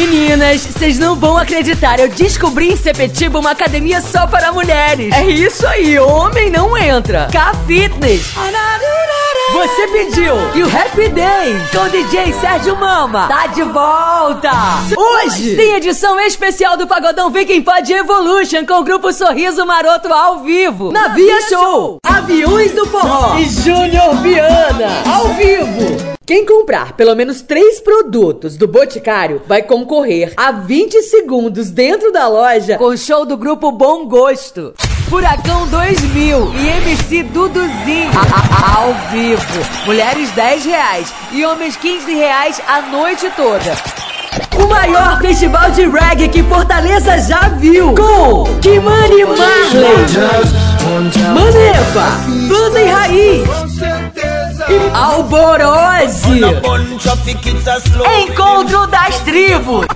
Meninas, vocês não vão acreditar. Eu descobri em Sepetiba uma academia só para mulheres. É isso aí, homem não entra. K Fitness. Você pediu e o Happy Day com o DJ Sérgio Mama tá de volta. Hoje tem edição especial do Pagodão Viking Pod Evolution com o grupo Sorriso Maroto ao vivo. Na Via Show, Aviões do Forró e Júnior Viana ao vivo. Quem comprar pelo menos três produtos do Boticário vai concorrer a 20 segundos dentro da loja com o show do grupo Bom Gosto. Furacão 2000 e MC Duduzinho ao vivo. Mulheres 10 reais e homens 15 reais a noite toda. O maior festival de reggae que Fortaleza já viu com Kimani Marley, Maneva, Banda e Raiz Alborose. Encontro das tribos.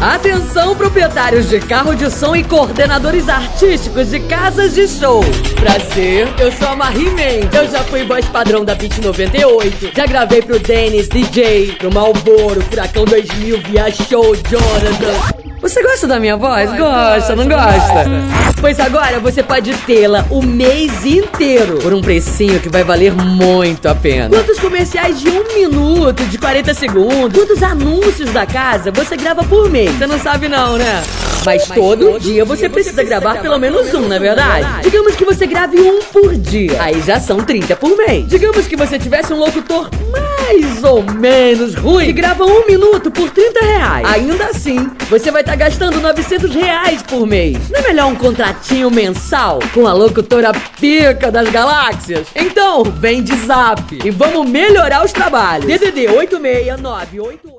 Atenção, proprietários de carro de som e coordenadores artísticos de casas de show. Prazer, eu sou a Marie Mendes. Eu já fui voz padrão da Beat 98. Já gravei pro Dennis DJ, pro Malboro, Furacão 2000, Via Show, Jonathan. Você gosta da minha voz? Gosta, não gosta? Pois agora você pode tê-la o mês inteiro por um precinho que vai valer muito a pena. Quantos comerciais de um minuto, de 40 segundos, quantos anúncios da casa você grava por mês? Você não sabe não, né? Mas todo dia você precisa gravar pelo menos um, não é verdade? Digamos que você grave um por dia. Aí já são 30 por mês. Digamos que você tivesse um locutor mais ou menos ruim que grava um minuto por 30 reais. Ainda assim, você vai estar gastando 900 reais por mês. Não é melhor um contratinho mensal com a locutora pica das galáxias? Então, vem de zap e vamos melhorar os trabalhos. DDD 86988